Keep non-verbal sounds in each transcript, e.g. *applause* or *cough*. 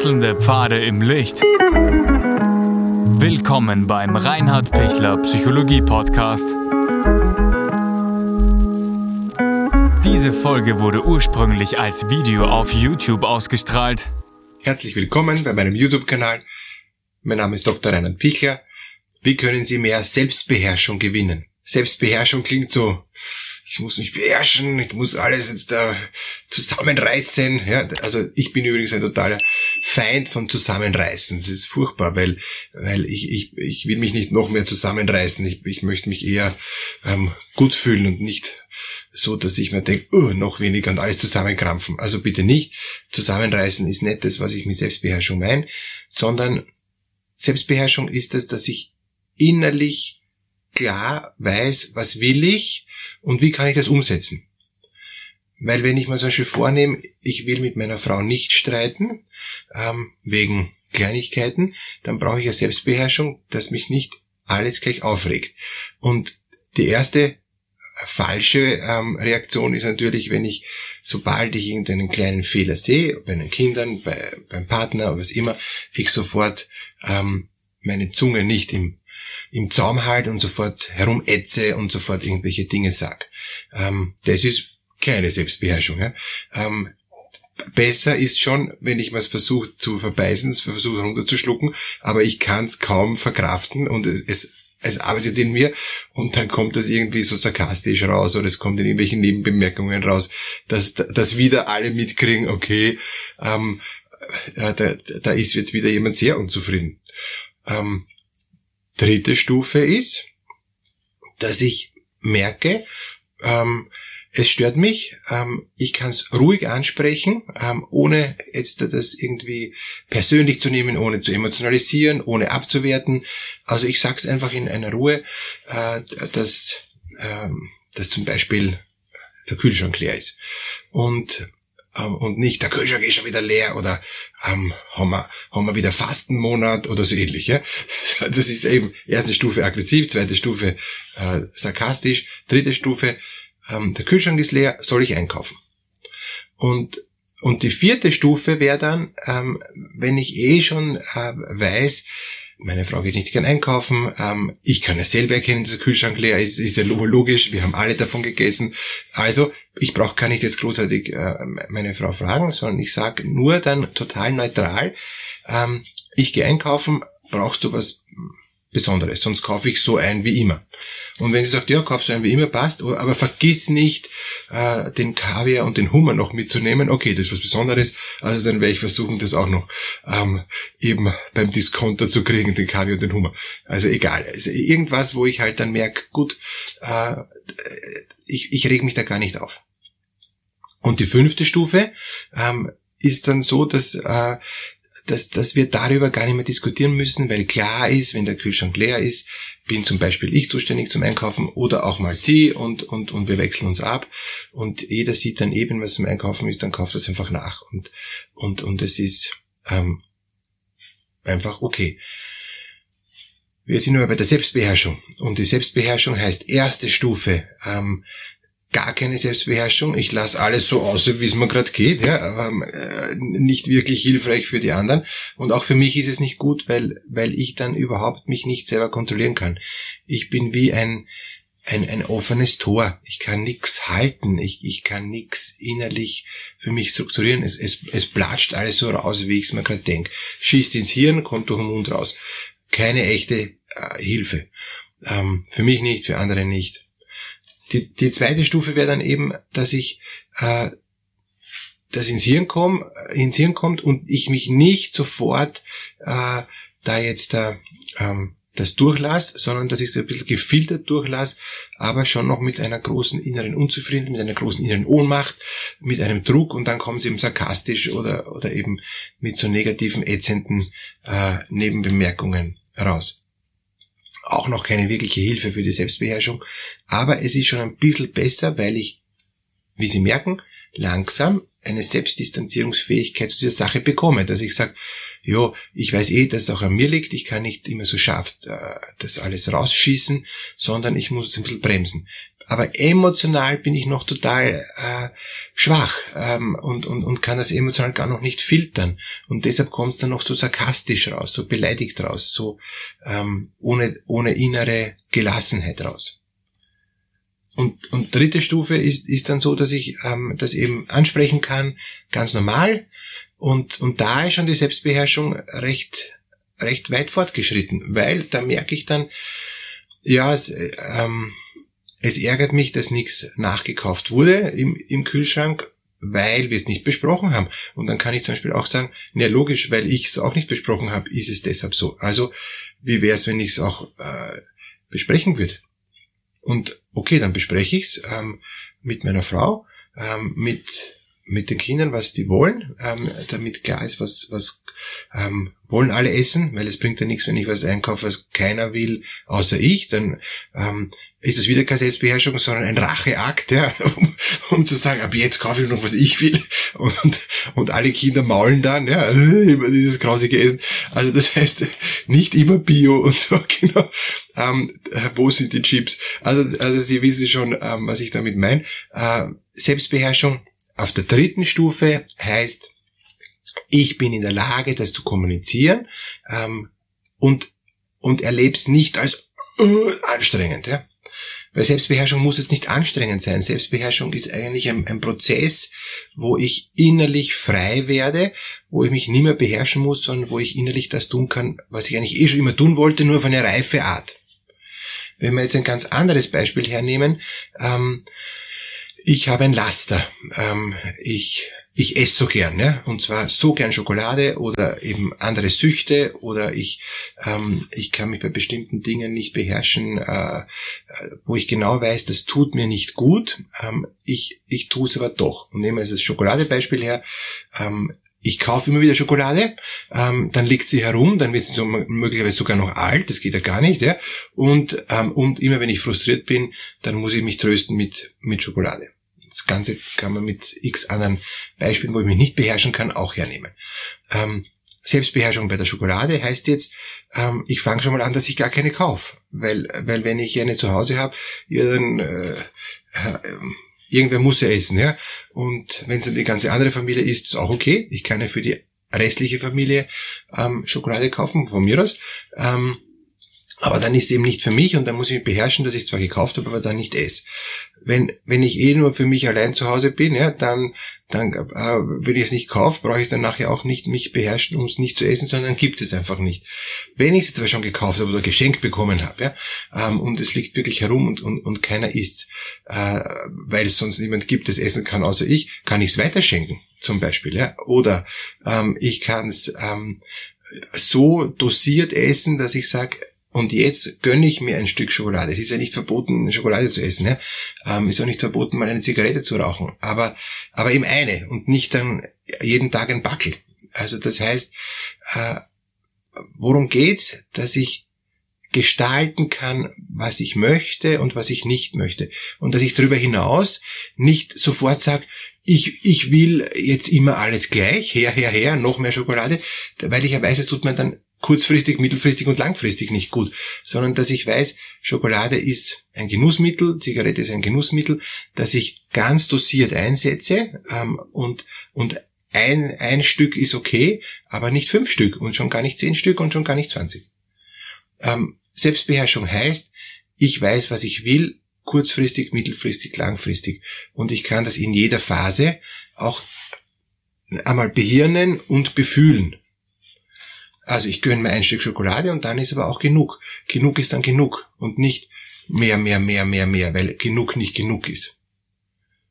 Wechselnde Pfade im Licht. Willkommen beim Reinhard Pichler Psychologie Podcast. Diese Folge wurde ursprünglich als Video auf YouTube ausgestrahlt. Herzlich willkommen bei meinem YouTube-Kanal. Mein Name ist Dr. Reinhard Pichler. Wie können Sie mehr Selbstbeherrschung gewinnen? Selbstbeherrschung klingt so, ich muss mich beherrschen, ich muss alles jetzt da zusammenreißen. Ja, also ich bin übrigens ein totaler Feind von Zusammenreißen. Das ist furchtbar, weil, weil ich, ich, ich will mich nicht noch mehr zusammenreißen. Ich, ich möchte mich eher ähm, gut fühlen und nicht so, dass ich mir denke, oh, noch weniger und alles zusammenkrampfen. Also bitte nicht. Zusammenreißen ist nicht das, was ich mit Selbstbeherrschung meine, sondern Selbstbeherrschung ist es, dass ich innerlich klar weiß, was will ich und wie kann ich das umsetzen. Weil wenn ich mir zum Beispiel vornehme, ich will mit meiner Frau nicht streiten, ähm, wegen Kleinigkeiten, dann brauche ich ja Selbstbeherrschung, dass mich nicht alles gleich aufregt. Und die erste falsche ähm, Reaktion ist natürlich, wenn ich, sobald ich irgendeinen kleinen Fehler sehe, bei den Kindern, bei, beim Partner, was immer, ich sofort ähm, meine Zunge nicht im im Zaum halte und sofort herumätze und sofort irgendwelche Dinge sag. Ähm, das ist keine Selbstbeherrschung. Ja? Ähm, besser ist schon, wenn ich was versuche zu verbeißen, versuche runterzuschlucken, aber ich kann es kaum verkraften und es es arbeitet in mir und dann kommt das irgendwie so sarkastisch raus oder es kommt in irgendwelchen Nebenbemerkungen raus, dass, dass wieder alle mitkriegen, okay, ähm, äh, da, da ist jetzt wieder jemand sehr unzufrieden. Ähm, dritte Stufe ist, dass ich merke, ähm, es stört mich, ähm, ich kann es ruhig ansprechen, ähm, ohne jetzt das irgendwie persönlich zu nehmen, ohne zu emotionalisieren, ohne abzuwerten. Also ich sage es einfach in einer Ruhe, äh, dass, ähm, dass zum Beispiel der Kühlschrank leer ist. Und ähm, und nicht, der Kühlschrank ist schon wieder leer oder ähm, haben, wir, haben wir wieder Fastenmonat oder so ähnlich. Ja? *laughs* Das ist eben erste Stufe aggressiv, zweite Stufe äh, sarkastisch, dritte Stufe, ähm, der Kühlschrank ist leer, soll ich einkaufen? Und und die vierte Stufe wäre dann, ähm, wenn ich eh schon äh, weiß, meine Frau geht nicht gern einkaufen. Ähm, ich kann es selber erkennen, dass der Kühlschrank leer ist. Ist ja logisch. Wir haben alle davon gegessen. Also, ich brauche gar nicht jetzt großartig äh, meine Frau fragen, sondern ich sage nur dann total neutral, ähm, ich gehe einkaufen, brauchst du was Besonderes, sonst kaufe ich so ein wie immer. Und wenn sie sagt, ja, kauf so ein wie immer, passt, aber vergiss nicht, äh, den Kaviar und den Hummer noch mitzunehmen. Okay, das ist was Besonderes. Also dann werde ich versuchen, das auch noch ähm, eben beim Discounter zu kriegen, den Kaviar und den Hummer. Also egal. Also irgendwas, wo ich halt dann merke, gut, äh, ich, ich reg mich da gar nicht auf. Und die fünfte Stufe ähm, ist dann so, dass äh, dass, dass wir darüber gar nicht mehr diskutieren müssen, weil klar ist, wenn der Kühlschrank leer ist, bin zum Beispiel ich zuständig zum Einkaufen oder auch mal sie und, und, und wir wechseln uns ab. Und jeder sieht dann eben, was zum Einkaufen ist, dann kauft es einfach nach. Und, und, und es ist ähm, einfach okay. Wir sind aber bei der Selbstbeherrschung. Und die Selbstbeherrschung heißt erste Stufe, ähm, gar keine Selbstbeherrschung. Ich lasse alles so aus, wie es mir gerade geht, ja, aber äh, nicht wirklich hilfreich für die anderen. Und auch für mich ist es nicht gut, weil, weil ich dann überhaupt mich nicht selber kontrollieren kann. Ich bin wie ein, ein, ein offenes Tor. Ich kann nichts halten. Ich, ich kann nichts innerlich für mich strukturieren. Es, es, es platscht alles so raus, wie ich es mir gerade denke. Schießt ins Hirn, kommt durch den Mund raus. Keine echte äh, Hilfe. Ähm, für mich nicht, für andere nicht. Die, die zweite Stufe wäre dann eben, dass ich äh, das ins Hirn, komm, ins Hirn kommt und ich mich nicht sofort äh, da jetzt äh, ähm, das durchlasse, sondern dass ich es ein bisschen gefiltert durchlasse, aber schon noch mit einer großen inneren Unzufriedenheit, mit einer großen inneren Ohnmacht, mit einem Druck und dann kommen sie eben sarkastisch oder, oder eben mit so negativen, ätzenden äh, Nebenbemerkungen raus auch noch keine wirkliche Hilfe für die Selbstbeherrschung, aber es ist schon ein bisschen besser, weil ich, wie Sie merken, langsam eine Selbstdistanzierungsfähigkeit zu dieser Sache bekomme, dass ich sage, ja, ich weiß eh, dass es auch an mir liegt, ich kann nicht immer so scharf äh, das alles rausschießen, sondern ich muss es ein bisschen bremsen. Aber emotional bin ich noch total äh, schwach ähm, und, und, und kann das emotional gar noch nicht filtern. Und deshalb kommt es dann noch so sarkastisch raus, so beleidigt raus, so ähm, ohne, ohne innere Gelassenheit raus. Und, und dritte Stufe ist, ist dann so, dass ich ähm, das eben ansprechen kann, ganz normal. Und, und da ist schon die Selbstbeherrschung recht, recht weit fortgeschritten, weil da merke ich dann, ja, es, ähm, es ärgert mich, dass nichts nachgekauft wurde im, im Kühlschrank, weil wir es nicht besprochen haben. Und dann kann ich zum Beispiel auch sagen, na logisch, weil ich es auch nicht besprochen habe, ist es deshalb so. Also, wie wäre es, wenn ich es auch äh, besprechen würde? Und okay, dann bespreche ich es ähm, mit meiner Frau, ähm, mit mit den Kindern, was die wollen, ähm, damit klar ist, was, was ähm, wollen alle essen, weil es bringt ja nichts, wenn ich was einkaufe, was keiner will, außer ich, dann ähm, ist das wieder keine Selbstbeherrschung, sondern ein Racheakt, ja, *laughs* um, um zu sagen, ab jetzt kaufe ich noch, was ich will *laughs* und, und alle Kinder maulen dann, ja, *laughs* immer dieses grausige Essen. Also das heißt, nicht immer Bio und so, genau. Ähm, wo sind die Chips? Also, also Sie wissen schon, ähm, was ich damit meine. Äh, Selbstbeherrschung auf der dritten Stufe heißt, ich bin in der Lage, das zu kommunizieren ähm, und, und erlebe es nicht als äh, anstrengend. Ja? Weil Selbstbeherrschung muss jetzt nicht anstrengend sein. Selbstbeherrschung ist eigentlich ein, ein, Prozess, wo ich innerlich frei werde, wo ich mich nicht mehr beherrschen muss, sondern wo ich innerlich das tun kann, was ich eigentlich eh schon immer tun wollte, nur auf eine reife Art. Wenn wir jetzt ein ganz anderes Beispiel hernehmen, ähm, ich habe ein Laster. Ähm, ich ich esse so gern, ja, und zwar so gern Schokolade oder eben andere Süchte oder ich ähm, ich kann mich bei bestimmten Dingen nicht beherrschen, äh, wo ich genau weiß, das tut mir nicht gut. Ähm, ich ich tue es aber doch. Und nehmen wir das Schokoladebeispiel her. Ähm, ich kaufe immer wieder Schokolade, ähm, dann liegt sie herum, dann wird sie so möglicherweise sogar noch alt, das geht ja gar nicht, ja. Und, ähm, und immer wenn ich frustriert bin, dann muss ich mich trösten mit, mit Schokolade. Das Ganze kann man mit x anderen Beispielen, wo ich mich nicht beherrschen kann, auch hernehmen. Ähm, Selbstbeherrschung bei der Schokolade heißt jetzt, ähm, ich fange schon mal an, dass ich gar keine kaufe. Weil, weil wenn ich eine zu Hause habe, ja, dann äh, äh, irgendwer muss ja essen. Ja? Und wenn es dann die ganze andere Familie isst, ist auch okay. Ich kann ja für die restliche Familie ähm, Schokolade kaufen, von mir aus. Ähm, aber dann ist es eben nicht für mich und dann muss ich mich beherrschen, dass ich zwar gekauft habe, aber dann nicht esse. Wenn, wenn ich eh nur für mich allein zu Hause bin, ja, dann, dann äh, wenn ich es nicht kaufe, brauche ich dann nachher auch nicht mich beherrschen, um es nicht zu essen, sondern gibt es einfach nicht. Wenn ich es zwar schon gekauft habe oder geschenkt bekommen habe, ja, ähm, und es liegt wirklich herum und, und, und keiner isst, äh, weil es sonst niemand gibt, das essen kann außer ich, kann ich es weiterschenken, zum Beispiel, ja. Oder ähm, ich kann es ähm, so dosiert essen, dass ich sage, und jetzt gönne ich mir ein Stück Schokolade. Es ist ja nicht verboten, Schokolade zu essen. Ja? Ähm, ist auch nicht verboten, mal eine Zigarette zu rauchen. Aber, aber eben eine und nicht dann jeden Tag ein Backel. Also das heißt, äh, worum geht's? Dass ich gestalten kann, was ich möchte und was ich nicht möchte. Und dass ich darüber hinaus nicht sofort sage, ich, ich will jetzt immer alles gleich, her, her, her, noch mehr Schokolade, weil ich ja weiß, es tut mir dann kurzfristig, mittelfristig und langfristig nicht gut, sondern dass ich weiß, Schokolade ist ein Genussmittel, Zigarette ist ein Genussmittel, dass ich ganz dosiert einsetze ähm, und, und ein, ein Stück ist okay, aber nicht fünf Stück und schon gar nicht zehn Stück und schon gar nicht zwanzig. Ähm, Selbstbeherrschung heißt, ich weiß, was ich will, kurzfristig, mittelfristig, langfristig und ich kann das in jeder Phase auch einmal behirnen und befühlen. Also ich gönne mir ein Stück Schokolade und dann ist aber auch genug. Genug ist dann genug und nicht mehr, mehr, mehr, mehr, mehr, weil genug nicht genug ist.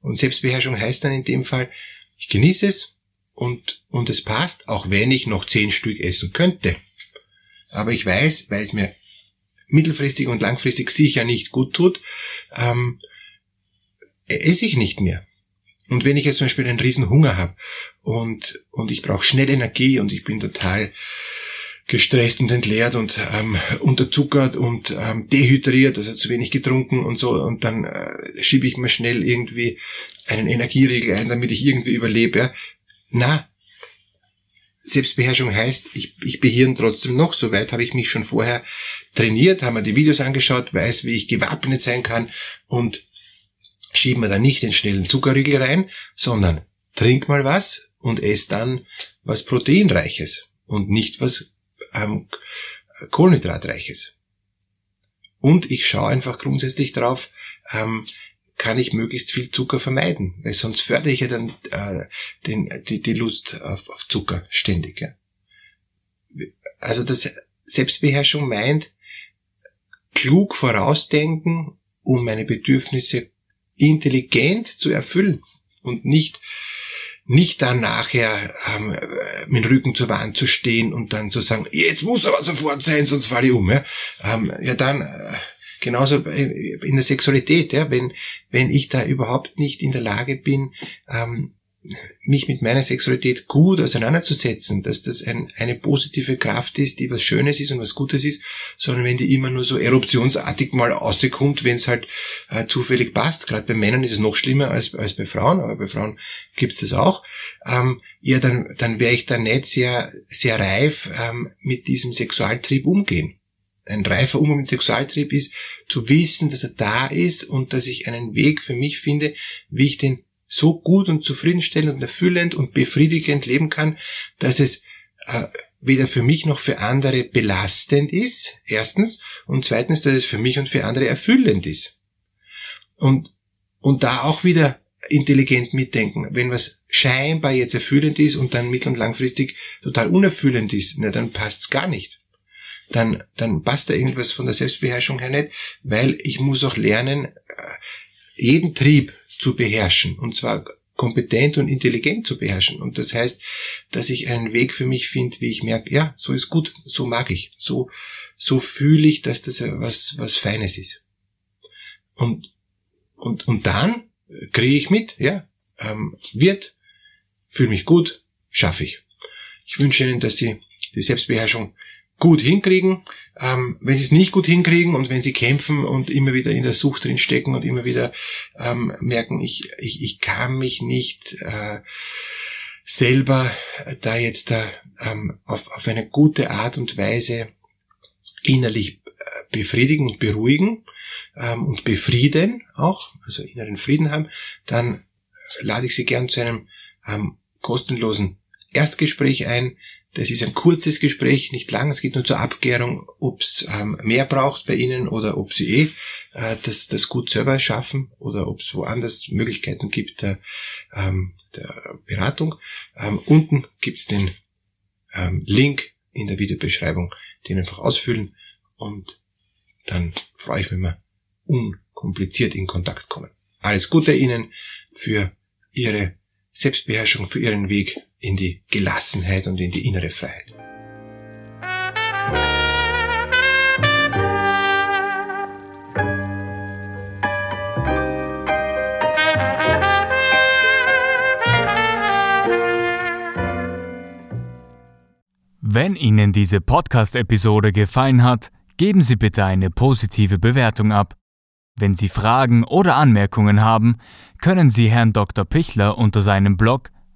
Und Selbstbeherrschung heißt dann in dem Fall, ich genieße es und, und es passt, auch wenn ich noch zehn Stück essen könnte. Aber ich weiß, weil es mir mittelfristig und langfristig sicher nicht gut tut, ähm, esse ich nicht mehr. Und wenn ich jetzt zum Beispiel einen riesen Hunger habe und, und ich brauche schnell Energie und ich bin total gestresst und entleert und ähm, unterzuckert und ähm, dehydriert, also zu wenig getrunken und so. Und dann äh, schiebe ich mir schnell irgendwie einen Energieriegel ein, damit ich irgendwie überlebe. Ja. Na, Selbstbeherrschung heißt, ich, ich behirn trotzdem noch. Soweit habe ich mich schon vorher trainiert, habe mir die Videos angeschaut, weiß, wie ich gewappnet sein kann und schieb mir da nicht den schnellen Zuckerriegel rein, sondern trink mal was und ess dann was Proteinreiches und nicht was ähm, Kohlenhydratreiches. Und ich schaue einfach grundsätzlich drauf, ähm, kann ich möglichst viel Zucker vermeiden, weil sonst fördere ich ja dann äh, den, die, die Lust auf, auf Zucker ständig. Ja. Also das Selbstbeherrschung meint, klug vorausdenken, um meine Bedürfnisse intelligent zu erfüllen und nicht nicht dann nachher ähm, mit dem Rücken zur Wand zu stehen und dann zu sagen, jetzt muss aber sofort sein, sonst falle ich um. Ja, ähm, ja dann äh, genauso in der Sexualität, ja, wenn wenn ich da überhaupt nicht in der Lage bin, ähm, mich mit meiner Sexualität gut auseinanderzusetzen, dass das ein, eine positive Kraft ist, die was Schönes ist und was Gutes ist, sondern wenn die immer nur so eruptionsartig mal rauskommt, wenn es halt äh, zufällig passt. Gerade bei Männern ist es noch schlimmer als, als bei Frauen, aber bei Frauen gibt's das auch. Ähm, ja, dann, dann wäre ich da nicht sehr, sehr reif ähm, mit diesem Sexualtrieb umgehen. Ein reifer Umgang mit Sexualtrieb ist zu wissen, dass er da ist und dass ich einen Weg für mich finde, wie ich den so gut und zufriedenstellend und erfüllend und befriedigend leben kann, dass es äh, weder für mich noch für andere belastend ist, erstens, und zweitens, dass es für mich und für andere erfüllend ist. Und, und da auch wieder intelligent mitdenken. Wenn was scheinbar jetzt erfüllend ist und dann mittel- und langfristig total unerfüllend ist, na, dann passt's gar nicht. Dann, dann passt da irgendwas von der Selbstbeherrschung her nicht, weil ich muss auch lernen, äh, jeden Trieb zu beherrschen. Und zwar kompetent und intelligent zu beherrschen. Und das heißt, dass ich einen Weg für mich finde, wie ich merke, ja, so ist gut, so mag ich, so, so fühle ich, dass das was, was Feines ist. Und, und, und dann kriege ich mit, ja, ähm, wird, fühle mich gut, schaffe ich. Ich wünsche Ihnen, dass Sie die Selbstbeherrschung gut hinkriegen. Ähm, wenn sie es nicht gut hinkriegen und wenn sie kämpfen und immer wieder in der Sucht drin stecken und immer wieder ähm, merken, ich, ich, ich kann mich nicht äh, selber da jetzt äh, ähm, auf, auf eine gute Art und Weise innerlich äh, befriedigen und beruhigen ähm, und befrieden auch, also inneren Frieden haben, dann lade ich Sie gern zu einem ähm, kostenlosen Erstgespräch ein, das ist ein kurzes Gespräch, nicht lang. Es geht nur zur Abklärung, ob es ähm, mehr braucht bei Ihnen oder ob Sie eh äh, das, das gut selber schaffen oder ob es woanders Möglichkeiten gibt der, ähm, der Beratung. Ähm, unten gibt's den ähm, Link in der Videobeschreibung, den einfach ausfüllen und dann freue ich mich, wenn wir unkompliziert in Kontakt kommen. Alles Gute Ihnen für Ihre Selbstbeherrschung, für Ihren Weg in die Gelassenheit und in die innere Freiheit. Wenn Ihnen diese Podcast-Episode gefallen hat, geben Sie bitte eine positive Bewertung ab. Wenn Sie Fragen oder Anmerkungen haben, können Sie Herrn Dr. Pichler unter seinem Blog